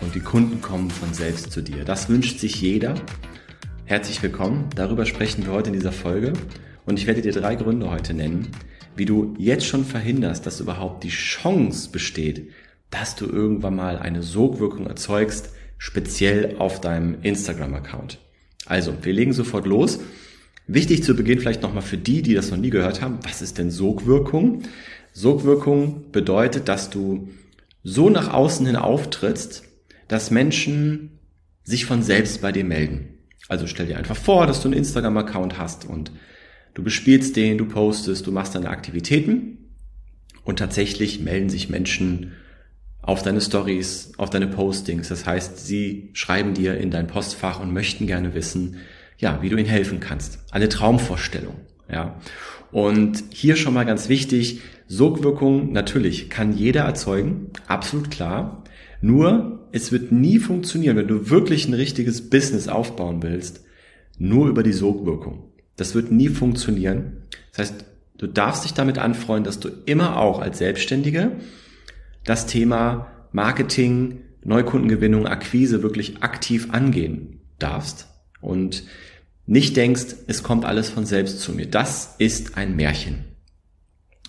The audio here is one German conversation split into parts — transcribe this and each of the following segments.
und die Kunden kommen von selbst zu dir. Das wünscht sich jeder. Herzlich willkommen. Darüber sprechen wir heute in dieser Folge. Und ich werde dir drei Gründe heute nennen, wie du jetzt schon verhinderst, dass überhaupt die Chance besteht, dass du irgendwann mal eine Sogwirkung erzeugst, speziell auf deinem Instagram-Account. Also, wir legen sofort los. Wichtig zu Beginn vielleicht nochmal für die, die das noch nie gehört haben, was ist denn Sogwirkung? Sogwirkung bedeutet, dass du so nach außen hin auftrittst, dass Menschen sich von selbst bei dir melden. Also stell dir einfach vor, dass du einen Instagram-Account hast und du bespielst den, du postest, du machst deine Aktivitäten und tatsächlich melden sich Menschen auf deine Stories, auf deine Postings. Das heißt, sie schreiben dir in dein Postfach und möchten gerne wissen, ja, wie du ihnen helfen kannst. Eine Traumvorstellung, ja. Und hier schon mal ganz wichtig, Sogwirkung natürlich kann jeder erzeugen, absolut klar. Nur, es wird nie funktionieren, wenn du wirklich ein richtiges Business aufbauen willst, nur über die Sogwirkung. Das wird nie funktionieren. Das heißt, du darfst dich damit anfreuen, dass du immer auch als Selbstständige das Thema Marketing, Neukundengewinnung, Akquise wirklich aktiv angehen darfst und nicht denkst, es kommt alles von selbst zu mir. Das ist ein Märchen.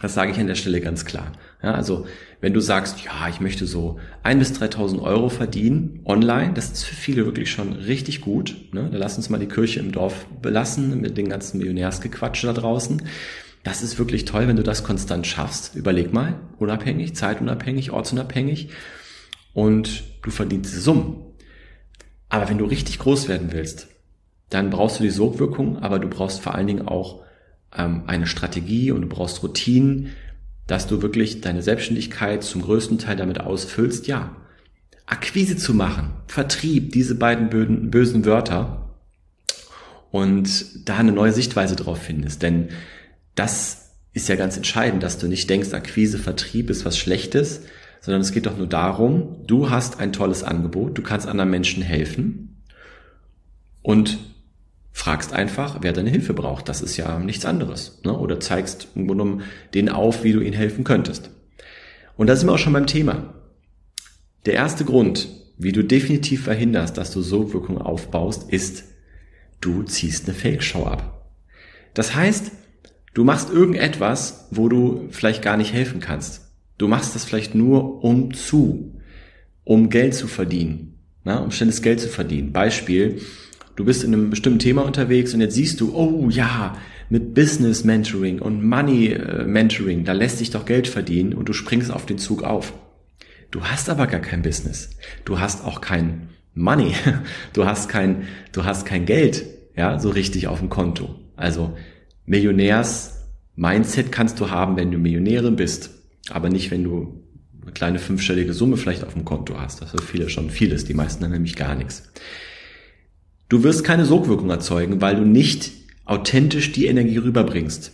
Das sage ich an der Stelle ganz klar. Ja, also wenn du sagst, ja, ich möchte so ein bis 3.000 Euro verdienen online, das ist für viele wirklich schon richtig gut. Ne? Da lass uns mal die Kirche im Dorf belassen mit den ganzen Millionärsgequatsche da draußen. Das ist wirklich toll, wenn du das konstant schaffst. Überleg mal, unabhängig, zeitunabhängig, ortsunabhängig und du verdienst Summen. Aber wenn du richtig groß werden willst, dann brauchst du die Sogwirkung, aber du brauchst vor allen Dingen auch ähm, eine Strategie und du brauchst Routinen, dass du wirklich deine Selbstständigkeit zum größten Teil damit ausfüllst, ja, Akquise zu machen, Vertrieb, diese beiden bösen Wörter und da eine neue Sichtweise drauf findest. Denn das ist ja ganz entscheidend, dass du nicht denkst, Akquise, Vertrieb ist was Schlechtes, sondern es geht doch nur darum, du hast ein tolles Angebot, du kannst anderen Menschen helfen und fragst einfach, wer deine Hilfe braucht. Das ist ja nichts anderes. Ne? Oder zeigst im Grunde genommen denen auf, wie du ihnen helfen könntest. Und da sind wir auch schon beim Thema. Der erste Grund, wie du definitiv verhinderst, dass du Sogwirkung aufbaust, ist, du ziehst eine Fake-Show ab. Das heißt, du machst irgendetwas, wo du vielleicht gar nicht helfen kannst. Du machst das vielleicht nur um zu, um Geld zu verdienen, ne? um schnelles Geld zu verdienen. Beispiel, du bist in einem bestimmten Thema unterwegs und jetzt siehst du, oh ja, mit Business Mentoring und Money äh, Mentoring, da lässt sich doch Geld verdienen und du springst auf den Zug auf. Du hast aber gar kein Business. Du hast auch kein Money. Du hast kein, du hast kein Geld, ja, so richtig auf dem Konto. Also Millionärs Mindset kannst du haben, wenn du Millionärin bist, aber nicht, wenn du eine kleine fünfstellige Summe vielleicht auf dem Konto hast. Das für viele schon vieles. Die meisten haben nämlich gar nichts. Du wirst keine Sogwirkung erzeugen, weil du nicht authentisch die Energie rüberbringst.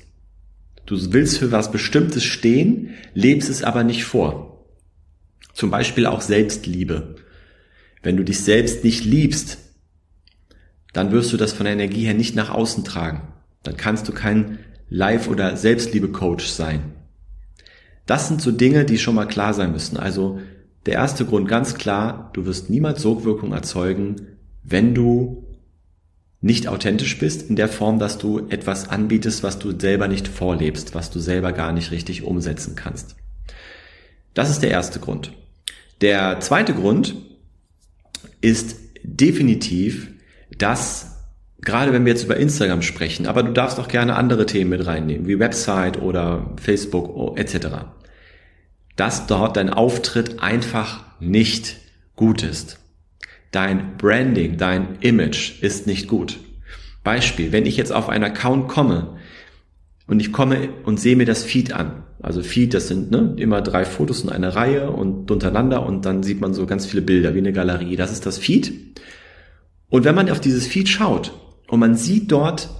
Du willst für was Bestimmtes stehen, lebst es aber nicht vor. Zum Beispiel auch Selbstliebe. Wenn du dich selbst nicht liebst, dann wirst du das von der Energie her nicht nach außen tragen. Dann kannst du kein Live- oder Selbstliebe-Coach sein. Das sind so Dinge, die schon mal klar sein müssen. Also der erste Grund ganz klar, du wirst niemals Sogwirkung erzeugen, wenn du nicht authentisch bist, in der Form, dass du etwas anbietest, was du selber nicht vorlebst, was du selber gar nicht richtig umsetzen kannst. Das ist der erste Grund. Der zweite Grund ist definitiv, dass gerade wenn wir jetzt über Instagram sprechen, aber du darfst auch gerne andere Themen mit reinnehmen, wie Website oder Facebook etc., dass dort dein Auftritt einfach nicht gut ist. Dein Branding, dein Image ist nicht gut. Beispiel, wenn ich jetzt auf einen Account komme und ich komme und sehe mir das Feed an. Also Feed, das sind ne, immer drei Fotos in einer Reihe und untereinander und dann sieht man so ganz viele Bilder wie eine Galerie. Das ist das Feed. Und wenn man auf dieses Feed schaut und man sieht dort,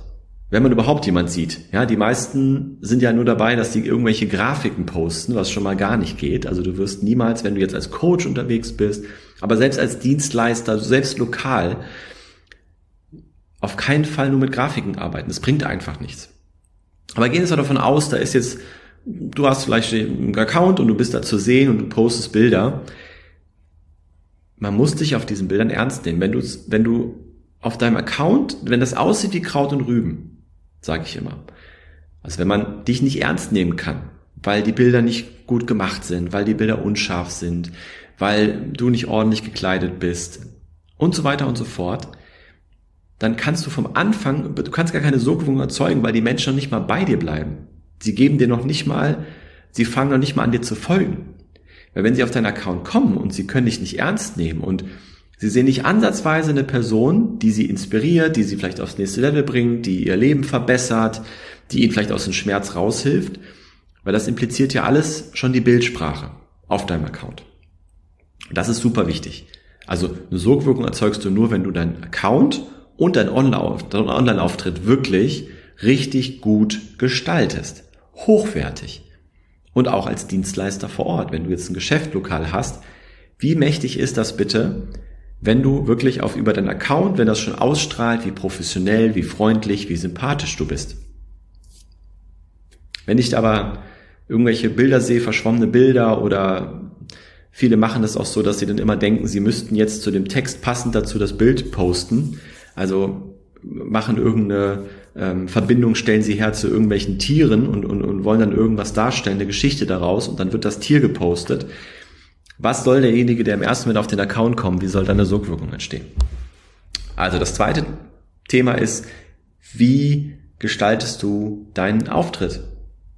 wenn man überhaupt jemand sieht, ja, die meisten sind ja nur dabei, dass sie irgendwelche Grafiken posten, was schon mal gar nicht geht. Also du wirst niemals, wenn du jetzt als Coach unterwegs bist, aber selbst als Dienstleister, selbst lokal, auf keinen Fall nur mit Grafiken arbeiten. Das bringt einfach nichts. Aber gehen wir davon aus, da ist jetzt, du hast vielleicht einen Account und du bist da zu sehen und du postest Bilder. Man muss dich auf diesen Bildern ernst nehmen. Wenn du, wenn du auf deinem Account, wenn das aussieht wie Kraut und Rüben, sage ich immer. Also wenn man dich nicht ernst nehmen kann, weil die Bilder nicht gut gemacht sind, weil die Bilder unscharf sind, weil du nicht ordentlich gekleidet bist und so weiter und so fort, dann kannst du vom Anfang, du kannst gar keine Sogwirkung erzeugen, weil die Menschen noch nicht mal bei dir bleiben. Sie geben dir noch nicht mal, sie fangen noch nicht mal an dir zu folgen. Weil wenn sie auf deinen Account kommen und sie können dich nicht ernst nehmen und sie sehen nicht ansatzweise eine Person, die sie inspiriert, die sie vielleicht aufs nächste Level bringt, die ihr Leben verbessert, die ihnen vielleicht aus dem Schmerz raushilft, weil das impliziert ja alles schon die Bildsprache auf deinem Account. Das ist super wichtig. Also eine Sogwirkung erzeugst du nur, wenn du deinen Account und dein Online-Auftritt wirklich richtig gut gestaltest. Hochwertig. Und auch als Dienstleister vor Ort. Wenn du jetzt ein Geschäft lokal hast, wie mächtig ist das bitte, wenn du wirklich auf über deinen Account, wenn das schon ausstrahlt, wie professionell, wie freundlich, wie sympathisch du bist. Wenn ich aber irgendwelche Bilder sehe, verschwommene Bilder oder viele machen das auch so, dass sie dann immer denken, sie müssten jetzt zu dem Text passend dazu das Bild posten, also machen irgendeine ähm, Verbindung, stellen sie her zu irgendwelchen Tieren und, und, und wollen dann irgendwas darstellen, eine Geschichte daraus und dann wird das Tier gepostet. Was soll derjenige, der im ersten Moment auf den Account kommt, wie soll da eine Sogwirkung entstehen? Also das zweite Thema ist, wie gestaltest du deinen Auftritt?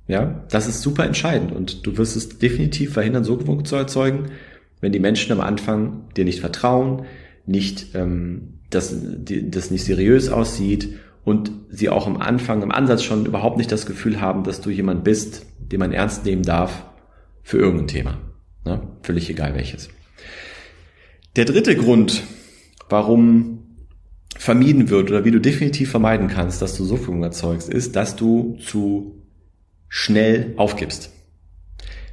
Ja, das ist super entscheidend und du wirst es definitiv verhindern, Sogwirkung zu erzeugen, wenn die Menschen am Anfang dir nicht vertrauen, nicht ähm, dass das nicht seriös aussieht und sie auch am Anfang, im Ansatz schon überhaupt nicht das Gefühl haben, dass du jemand bist, den man ernst nehmen darf für irgendein Thema. Ne? Völlig egal welches. Der dritte Grund, warum vermieden wird oder wie du definitiv vermeiden kannst, dass du Suffung erzeugst, ist, dass du zu schnell aufgibst.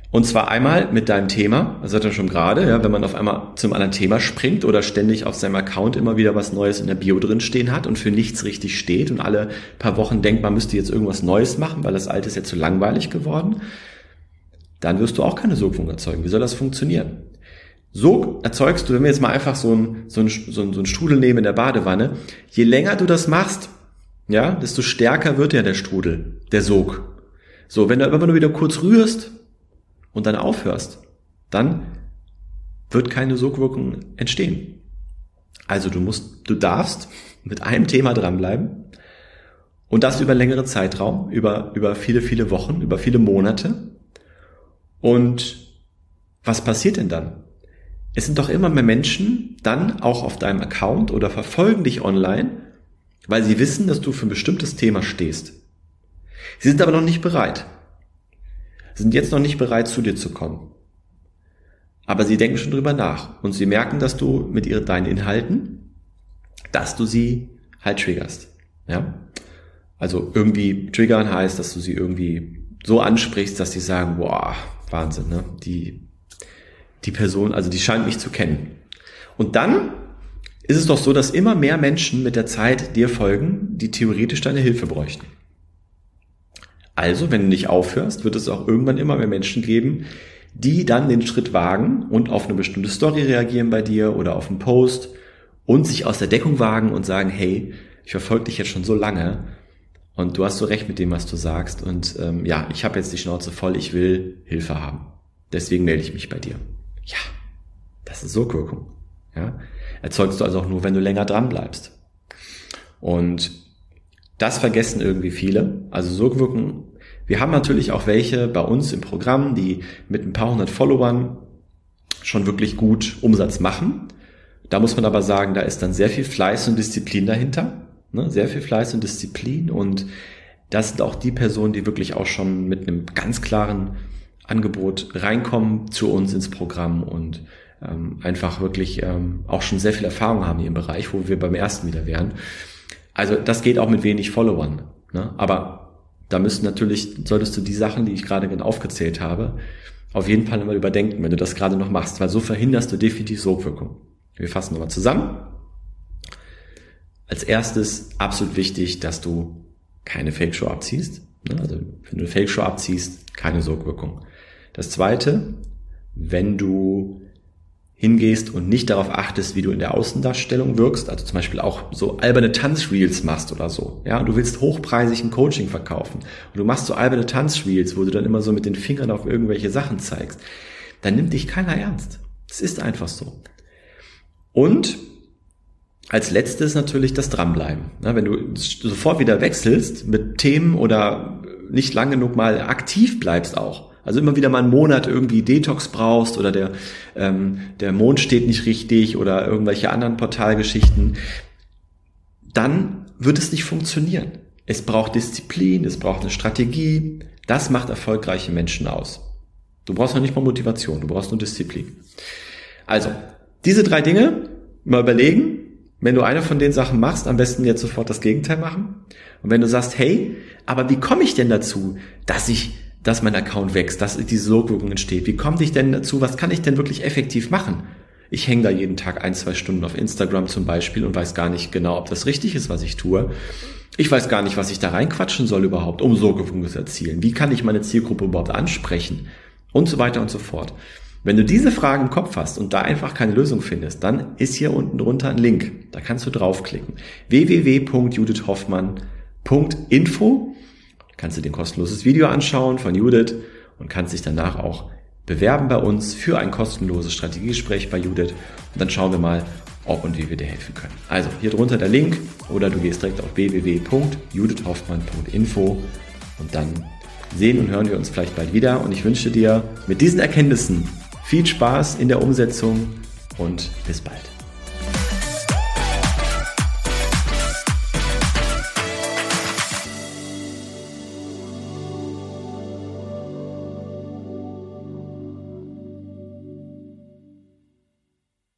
Und zwar einmal mit deinem Thema, das hat er schon gerade, ja, wenn man auf einmal zum anderen Thema springt oder ständig auf seinem Account immer wieder was Neues in der Bio drin stehen hat und für nichts richtig steht und alle paar Wochen denkt, man müsste jetzt irgendwas Neues machen, weil das alte ist jetzt zu langweilig geworden, dann wirst du auch keine Sogwung erzeugen. Wie soll das funktionieren? Sog erzeugst du, wenn wir jetzt mal einfach so ein, so ein, so ein, so ein Strudel nehmen in der Badewanne, je länger du das machst, ja, desto stärker wird ja der Strudel, der Sog. So, wenn du aber nur wieder kurz rührst, und dann aufhörst, dann wird keine Sogwirkung entstehen. Also du musst, du darfst mit einem Thema dranbleiben und das über längere Zeitraum, über, über viele, viele Wochen, über viele Monate. Und was passiert denn dann? Es sind doch immer mehr Menschen dann auch auf deinem Account oder verfolgen dich online, weil sie wissen, dass du für ein bestimmtes Thema stehst. Sie sind aber noch nicht bereit sind jetzt noch nicht bereit, zu dir zu kommen. Aber sie denken schon drüber nach und sie merken, dass du mit ihren, deinen Inhalten, dass du sie halt triggerst. Ja? Also irgendwie triggern heißt, dass du sie irgendwie so ansprichst, dass sie sagen, boah, Wahnsinn, ne? Die, die Person, also die scheint mich zu kennen. Und dann ist es doch so, dass immer mehr Menschen mit der Zeit dir folgen, die theoretisch deine Hilfe bräuchten. Also, wenn du nicht aufhörst, wird es auch irgendwann immer mehr Menschen geben, die dann den Schritt wagen und auf eine bestimmte Story reagieren bei dir oder auf einen Post und sich aus der Deckung wagen und sagen, hey, ich verfolge dich jetzt schon so lange und du hast so recht mit dem, was du sagst und ähm, ja, ich habe jetzt die Schnauze voll, ich will Hilfe haben. Deswegen melde ich mich bei dir. Ja, das ist so Wirkung. Ja, erzeugst du also auch nur, wenn du länger dran bleibst. Und das vergessen irgendwie viele. Also Sogwirken. Wir haben natürlich auch welche bei uns im Programm, die mit ein paar hundert Followern schon wirklich gut Umsatz machen. Da muss man aber sagen, da ist dann sehr viel Fleiß und Disziplin dahinter. Ne? Sehr viel Fleiß und Disziplin. Und das sind auch die Personen, die wirklich auch schon mit einem ganz klaren Angebot reinkommen zu uns ins Programm und ähm, einfach wirklich ähm, auch schon sehr viel Erfahrung haben in ihrem Bereich, wo wir beim ersten wieder wären. Also das geht auch mit wenig Followern. Ne? Aber da müssen natürlich, solltest du die Sachen, die ich gerade aufgezählt habe, auf jeden Fall immer überdenken, wenn du das gerade noch machst, weil so verhinderst du definitiv Sogwirkung. Wir fassen nochmal zusammen. Als erstes absolut wichtig, dass du keine Fake-Show abziehst. Ne? Also wenn du eine Fake-Show abziehst, keine Sogwirkung. Das zweite, wenn du hingehst und nicht darauf achtest, wie du in der Außendarstellung wirkst, also zum Beispiel auch so alberne Tanzreels machst oder so, ja, und du willst hochpreisig ein Coaching verkaufen und du machst so alberne Tanzreels, wo du dann immer so mit den Fingern auf irgendwelche Sachen zeigst, dann nimmt dich keiner ernst. Es ist einfach so. Und als letztes natürlich das Dranbleiben. wenn du sofort wieder wechselst mit Themen oder nicht lang genug mal aktiv bleibst auch, also immer wieder mal einen Monat irgendwie Detox brauchst oder der, ähm, der Mond steht nicht richtig oder irgendwelche anderen Portalgeschichten, dann wird es nicht funktionieren. Es braucht Disziplin, es braucht eine Strategie. Das macht erfolgreiche Menschen aus. Du brauchst noch nicht mal Motivation, du brauchst nur Disziplin. Also, diese drei Dinge mal überlegen. Wenn du eine von den Sachen machst, am besten jetzt sofort das Gegenteil machen. Und wenn du sagst, hey, aber wie komme ich denn dazu, dass ich dass mein Account wächst, dass diese Sogwirkung entsteht. Wie komme ich denn dazu? Was kann ich denn wirklich effektiv machen? Ich hänge da jeden Tag ein, zwei Stunden auf Instagram zum Beispiel und weiß gar nicht genau, ob das richtig ist, was ich tue. Ich weiß gar nicht, was ich da reinquatschen soll überhaupt, um Sogwirkung zu erzielen. Wie kann ich meine Zielgruppe überhaupt ansprechen? Und so weiter und so fort. Wenn du diese Fragen im Kopf hast und da einfach keine Lösung findest, dann ist hier unten drunter ein Link. Da kannst du draufklicken. www.judithhoffmann.info kannst du dir ein kostenloses Video anschauen von Judith und kannst dich danach auch bewerben bei uns für ein kostenloses Strategiegespräch bei Judith und dann schauen wir mal, ob und wie wir dir helfen können. Also hier drunter der Link oder du gehst direkt auf www.judithhoffmann.info und dann sehen und hören wir uns vielleicht bald wieder und ich wünsche dir mit diesen Erkenntnissen viel Spaß in der Umsetzung und bis bald.